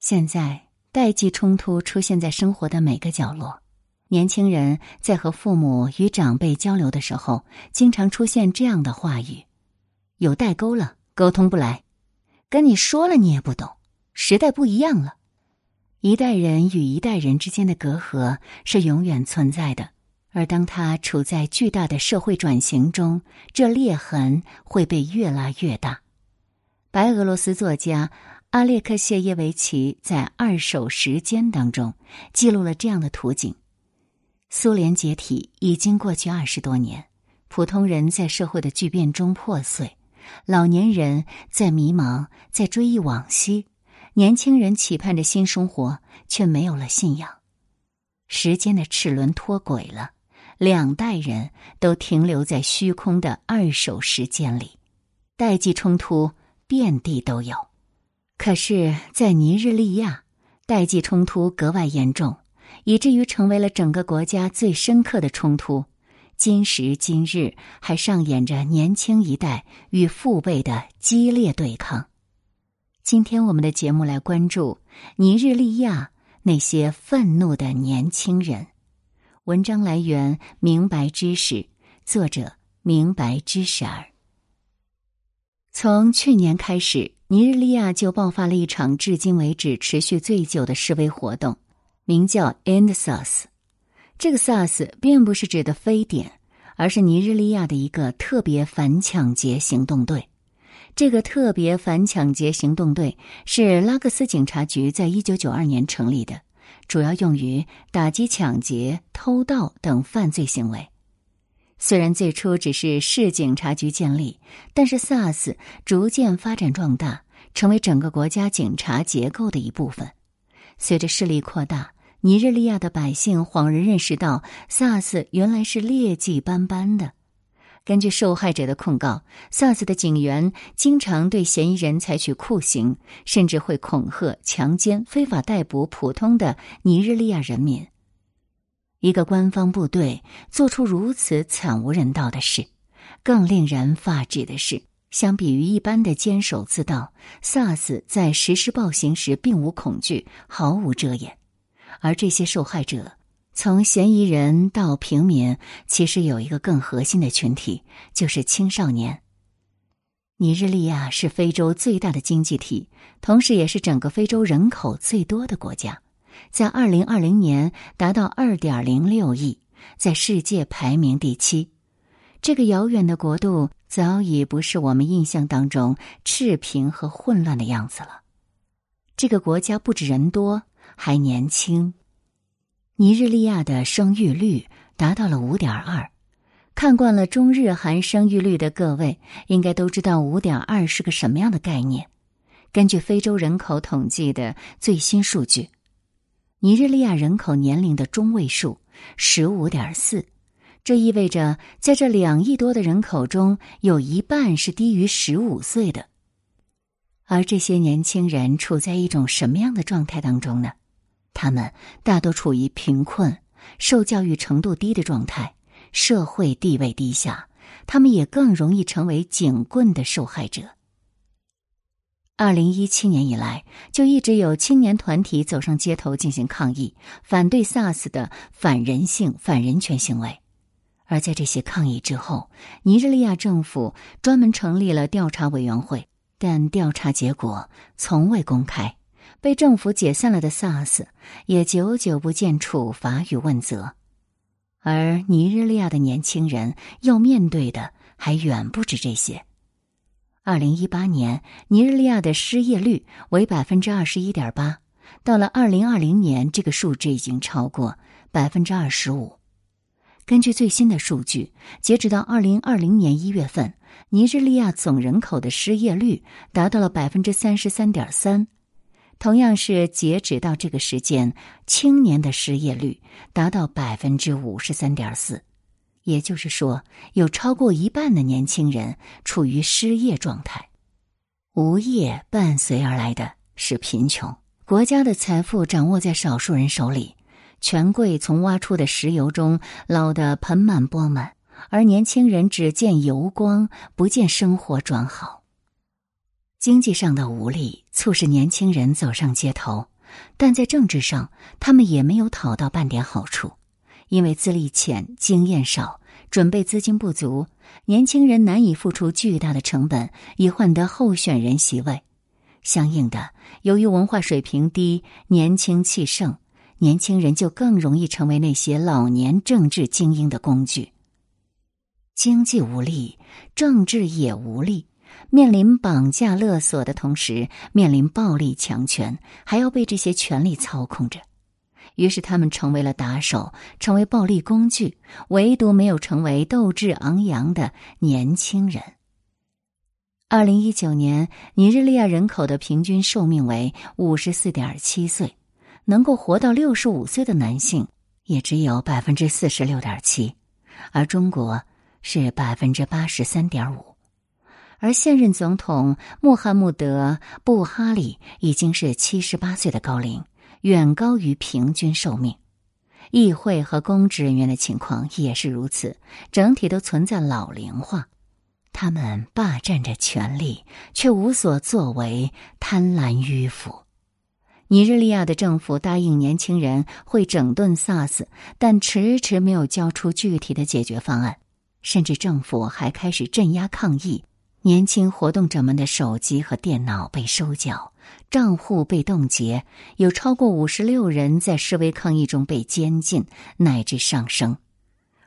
现在，代际冲突出现在生活的每个角落。年轻人在和父母与长辈交流的时候，经常出现这样的话语：“有代沟了，沟通不来，跟你说了你也不懂，时代不一样了。”一代人与一代人之间的隔阂是永远存在的，而当他处在巨大的社会转型中，这裂痕会被越拉越大。白俄罗斯作家阿列克谢耶维奇在《二手时间》当中记录了这样的图景。苏联解体已经过去二十多年，普通人在社会的巨变中破碎，老年人在迷茫，在追忆往昔，年轻人期盼着新生活，却没有了信仰。时间的齿轮脱轨了，两代人都停留在虚空的二手时间里，代际冲突遍地都有。可是，在尼日利亚，代际冲突格外严重。以至于成为了整个国家最深刻的冲突，今时今日还上演着年轻一代与父辈的激烈对抗。今天我们的节目来关注尼日利亚那些愤怒的年轻人。文章来源：明白知识，作者：明白知识儿。从去年开始，尼日利亚就爆发了一场至今为止持续最久的示威活动。名叫 EndSARS，这个 SARS 并不是指的非典，而是尼日利亚的一个特别反抢劫行动队。这个特别反抢劫行动队是拉各斯警察局在一九九二年成立的，主要用于打击抢劫、偷盗等犯罪行为。虽然最初只是市警察局建立，但是 SARS 逐渐发展壮大，成为整个国家警察结构的一部分。随着势力扩大。尼日利亚的百姓恍然认识到，SARS 原来是劣迹斑斑的。根据受害者的控告，SARS 的警员经常对嫌疑人采取酷刑，甚至会恐吓、强奸、非法逮捕普通的尼日利亚人民。一个官方部队做出如此惨无人道的事，更令人发指的是，相比于一般的坚守自盗，SARS 在实施暴行时并无恐惧，毫无遮掩。而这些受害者，从嫌疑人到平民，其实有一个更核心的群体，就是青少年。尼日利亚是非洲最大的经济体，同时也是整个非洲人口最多的国家，在二零二零年达到二点零六亿，在世界排名第七。这个遥远的国度早已不是我们印象当中赤贫和混乱的样子了。这个国家不止人多。还年轻，尼日利亚的生育率达到了五点二。看惯了中日韩生育率的各位，应该都知道五点二是个什么样的概念。根据非洲人口统计的最新数据，尼日利亚人口年龄的中位数十五点四，这意味着在这两亿多的人口中，有一半是低于十五岁的。而这些年轻人处在一种什么样的状态当中呢？他们大多处于贫困、受教育程度低的状态，社会地位低下，他们也更容易成为警棍的受害者。二零一七年以来，就一直有青年团体走上街头进行抗议，反对 SARS 的反人性、反人权行为。而在这些抗议之后，尼日利亚政府专门成立了调查委员会，但调查结果从未公开。被政府解散了的 SARS 也久久不见处罚与问责，而尼日利亚的年轻人要面对的还远不止这些。二零一八年，尼日利亚的失业率为百分之二十一点八，到了二零二零年，这个数值已经超过百分之二十五。根据最新的数据，截止到二零二零年一月份，尼日利亚总人口的失业率达到了百分之三十三点三。同样是截止到这个时间，青年的失业率达到百分之五十三点四，也就是说，有超过一半的年轻人处于失业状态。无业伴随而来的是贫穷，国家的财富掌握在少数人手里，权贵从挖出的石油中捞得盆满钵满，而年轻人只见油光，不见生活转好。经济上的无力促使年轻人走上街头，但在政治上，他们也没有讨到半点好处，因为资历浅、经验少、准备资金不足，年轻人难以付出巨大的成本以换得候选人席位。相应的，由于文化水平低、年轻气盛，年轻人就更容易成为那些老年政治精英的工具。经济无力，政治也无力，面临绑架勒索的同时，面临暴力强权，还要被这些权力操控着。于是，他们成为了打手，成为暴力工具，唯独没有成为斗志昂扬的年轻人。二零一九年，尼日利亚人口的平均寿命为五十四点七岁，能够活到六十五岁的男性也只有百分之四十六点七，而中国是百分之八十三点五，而现任总统穆罕默德·布哈里已经是七十八岁的高龄，远高于平均寿命。议会和公职人员的情况也是如此，整体都存在老龄化。他们霸占着权力，却无所作为，贪婪迂腐。尼日利亚的政府答应年轻人会整顿 SARS，但迟迟没有交出具体的解决方案，甚至政府还开始镇压抗议。年轻活动者们的手机和电脑被收缴，账户被冻结，有超过五十六人在示威抗议中被监禁，乃至上升。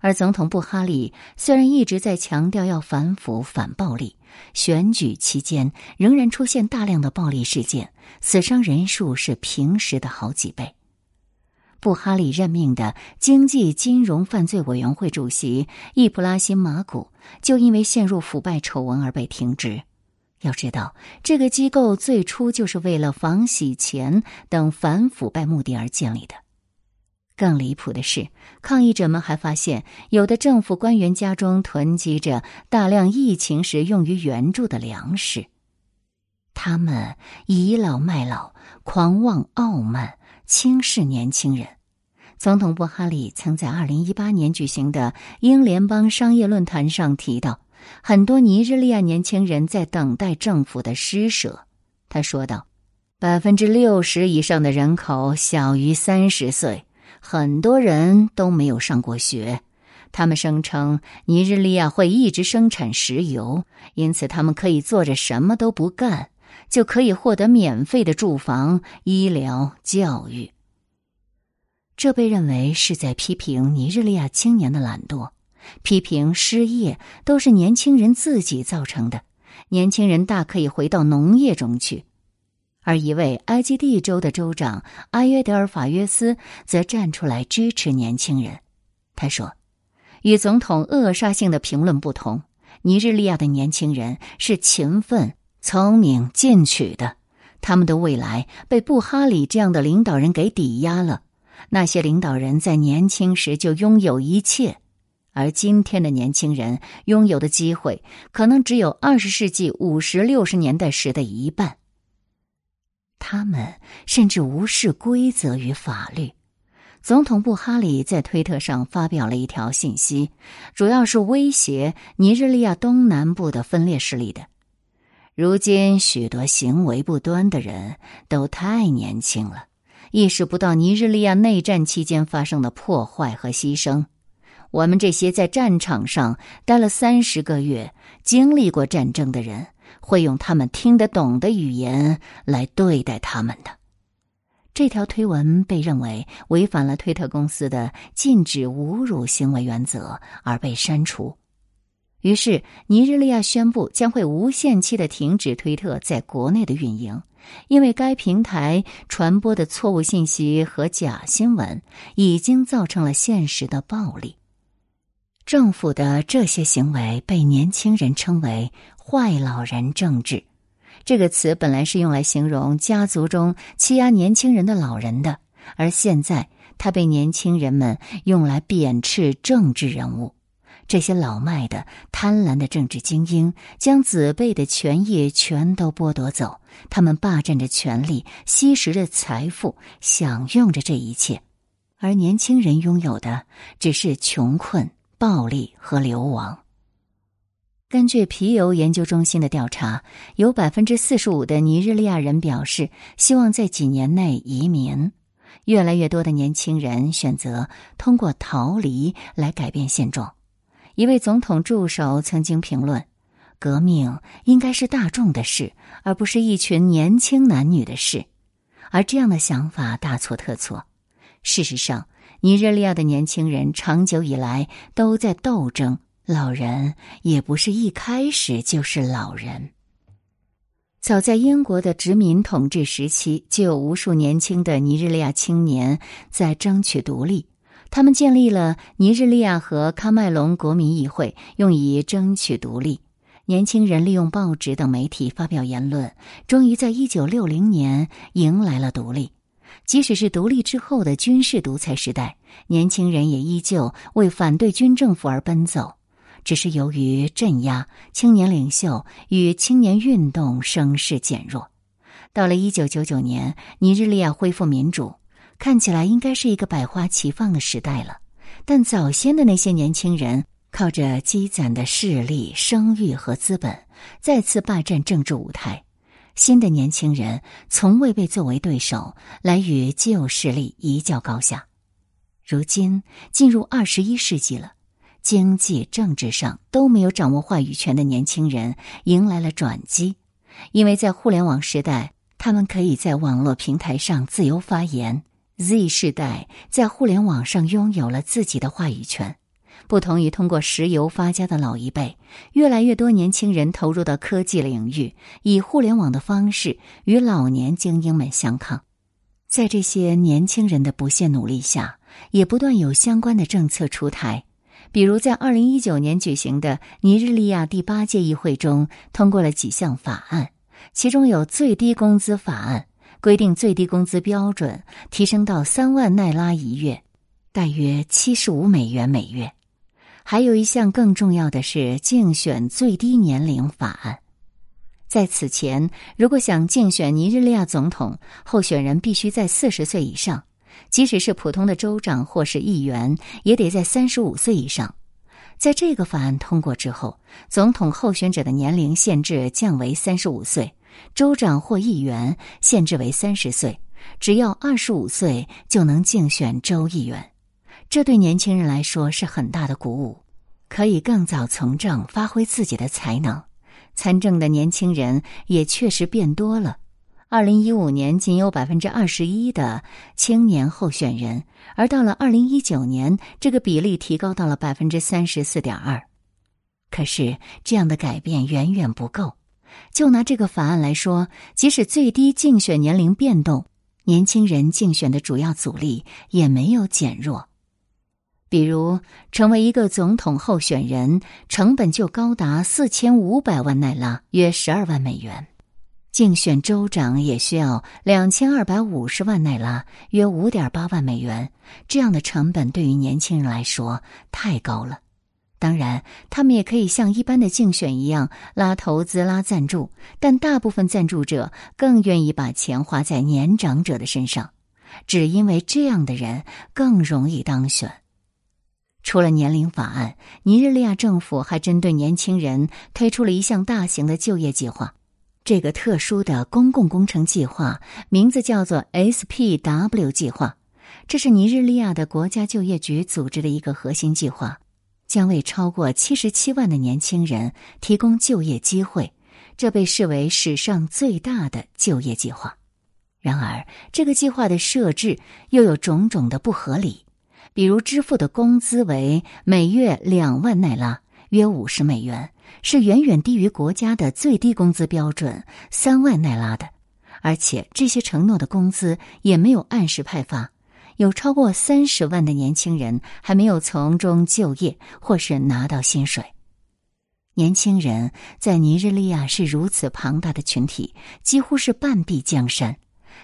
而总统布哈里虽然一直在强调要反腐反暴力，选举期间仍然出现大量的暴力事件，死伤人数是平时的好几倍。布哈里任命的经济金融犯罪委员会主席易普拉辛马古就因为陷入腐败丑闻而被停职。要知道，这个机构最初就是为了防洗钱等反腐败目的而建立的。更离谱的是，抗议者们还发现，有的政府官员家中囤积着大量疫情时用于援助的粮食。他们倚老卖老，狂妄傲慢，轻视年轻人。总统布哈里曾在二零一八年举行的英联邦商业论坛上提到，很多尼日利亚年轻人在等待政府的施舍。他说道：“百分之六十以上的人口小于三十岁。”很多人都没有上过学，他们声称尼日利亚会一直生产石油，因此他们可以坐着什么都不干，就可以获得免费的住房、医疗、教育。这被认为是在批评尼日利亚青年的懒惰，批评失业都是年轻人自己造成的，年轻人大可以回到农业中去。而一位埃及地州的州长阿约德尔法约斯则站出来支持年轻人。他说：“与总统扼杀性的评论不同，尼日利亚的年轻人是勤奋、聪明、进取的。他们的未来被布哈里这样的领导人给抵押了。那些领导人在年轻时就拥有一切，而今天的年轻人拥有的机会可能只有二十世纪五十六十年代时的一半。”他们甚至无视规则与法律。总统布哈里在推特上发表了一条信息，主要是威胁尼日利亚东南部的分裂势力的。如今，许多行为不端的人都太年轻了，意识不到尼日利亚内战期间发生的破坏和牺牲。我们这些在战场上待了三十个月、经历过战争的人。会用他们听得懂的语言来对待他们的。这条推文被认为违反了推特公司的禁止侮辱行为原则，而被删除。于是，尼日利亚宣布将会无限期的停止推特在国内的运营，因为该平台传播的错误信息和假新闻已经造成了现实的暴力。政府的这些行为被年轻人称为。坏老人政治，这个词本来是用来形容家族中欺压年轻人的老人的，而现在它被年轻人们用来贬斥政治人物。这些老迈的、贪婪的政治精英将子辈的权益全都剥夺走，他们霸占着权力，吸食着财富，享用着这一切，而年轻人拥有的只是穷困、暴力和流亡。根据皮尤研究中心的调查，有百分之四十五的尼日利亚人表示希望在几年内移民。越来越多的年轻人选择通过逃离来改变现状。一位总统助手曾经评论：“革命应该是大众的事，而不是一群年轻男女的事。”而这样的想法大错特错。事实上，尼日利亚的年轻人长久以来都在斗争。老人也不是一开始就是老人。早在英国的殖民统治时期，就有无数年轻的尼日利亚青年在争取独立。他们建立了尼日利亚和喀麦隆国民议会，用以争取独立。年轻人利用报纸等媒体发表言论，终于在一九六零年迎来了独立。即使是独立之后的军事独裁时代，年轻人也依旧为反对军政府而奔走。只是由于镇压青年领袖与青年运动声势减弱，到了一九九九年，尼日利亚恢复民主，看起来应该是一个百花齐放的时代了。但早先的那些年轻人靠着积攒的势力、声誉和资本，再次霸占政治舞台。新的年轻人从未被作为对手来与旧势力一较高下。如今进入二十一世纪了。经济、政治上都没有掌握话语权的年轻人迎来了转机，因为在互联网时代，他们可以在网络平台上自由发言。Z 世代在互联网上拥有了自己的话语权。不同于通过石油发家的老一辈，越来越多年轻人投入到科技领域，以互联网的方式与老年精英们相抗。在这些年轻人的不懈努力下，也不断有相关的政策出台。比如，在二零一九年举行的尼日利亚第八届议会中，通过了几项法案，其中有最低工资法案，规定最低工资标准提升到三万奈拉一月，大约七十五美元每月。还有一项更重要的是竞选最低年龄法案。在此前，如果想竞选尼日利亚总统，候选人必须在四十岁以上。即使是普通的州长或是议员，也得在三十五岁以上。在这个法案通过之后，总统候选者的年龄限制降为三十五岁，州长或议员限制为三十岁，只要二十五岁就能竞选州议员。这对年轻人来说是很大的鼓舞，可以更早从政，发挥自己的才能。参政的年轻人也确实变多了。二零一五年仅有百分之二十一的青年候选人，而到了二零一九年，这个比例提高到了百分之三十四点二。可是这样的改变远远不够。就拿这个法案来说，即使最低竞选年龄变动，年轻人竞选的主要阻力也没有减弱。比如，成为一个总统候选人，成本就高达四千五百万奈拉，约十二万美元。竞选州长也需要两千二百五十万奈拉，约五点八万美元。这样的成本对于年轻人来说太高了。当然，他们也可以像一般的竞选一样拉投资、拉赞助，但大部分赞助者更愿意把钱花在年长者的身上，只因为这样的人更容易当选。除了年龄法案，尼日利亚政府还针对年轻人推出了一项大型的就业计划。这个特殊的公共工程计划名字叫做 SPW 计划，这是尼日利亚的国家就业局组织的一个核心计划，将为超过七十七万的年轻人提供就业机会。这被视为史上最大的就业计划。然而，这个计划的设置又有种种的不合理，比如支付的工资为每月两万奈拉，约五十美元。是远远低于国家的最低工资标准三万奈拉的，而且这些承诺的工资也没有按时派发，有超过三十万的年轻人还没有从中就业或是拿到薪水。年轻人在尼日利亚是如此庞大的群体，几乎是半壁江山，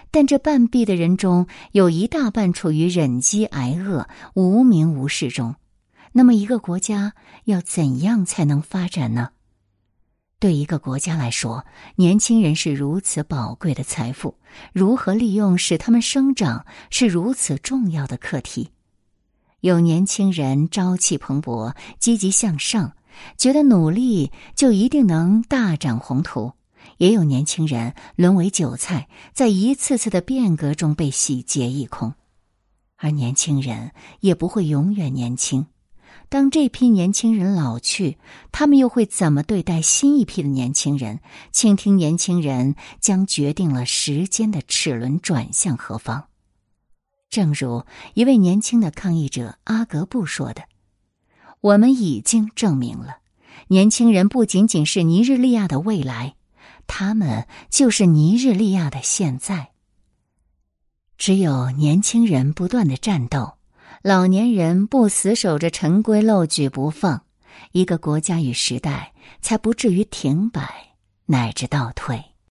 但这半壁的人中有一大半处于忍饥挨饿、无名无事中。那么，一个国家要怎样才能发展呢？对一个国家来说，年轻人是如此宝贵的财富，如何利用使他们生长是如此重要的课题。有年轻人朝气蓬勃、积极向上，觉得努力就一定能大展宏图；也有年轻人沦为韭菜，在一次次的变革中被洗劫一空。而年轻人也不会永远年轻。当这批年轻人老去，他们又会怎么对待新一批的年轻人？倾听年轻人，将决定了时间的齿轮转向何方。正如一位年轻的抗议者阿格布说的：“我们已经证明了，年轻人不仅仅是尼日利亚的未来，他们就是尼日利亚的现在。只有年轻人不断的战斗。”老年人不死守着陈规陋矩不放，一个国家与时代才不至于停摆乃至倒退。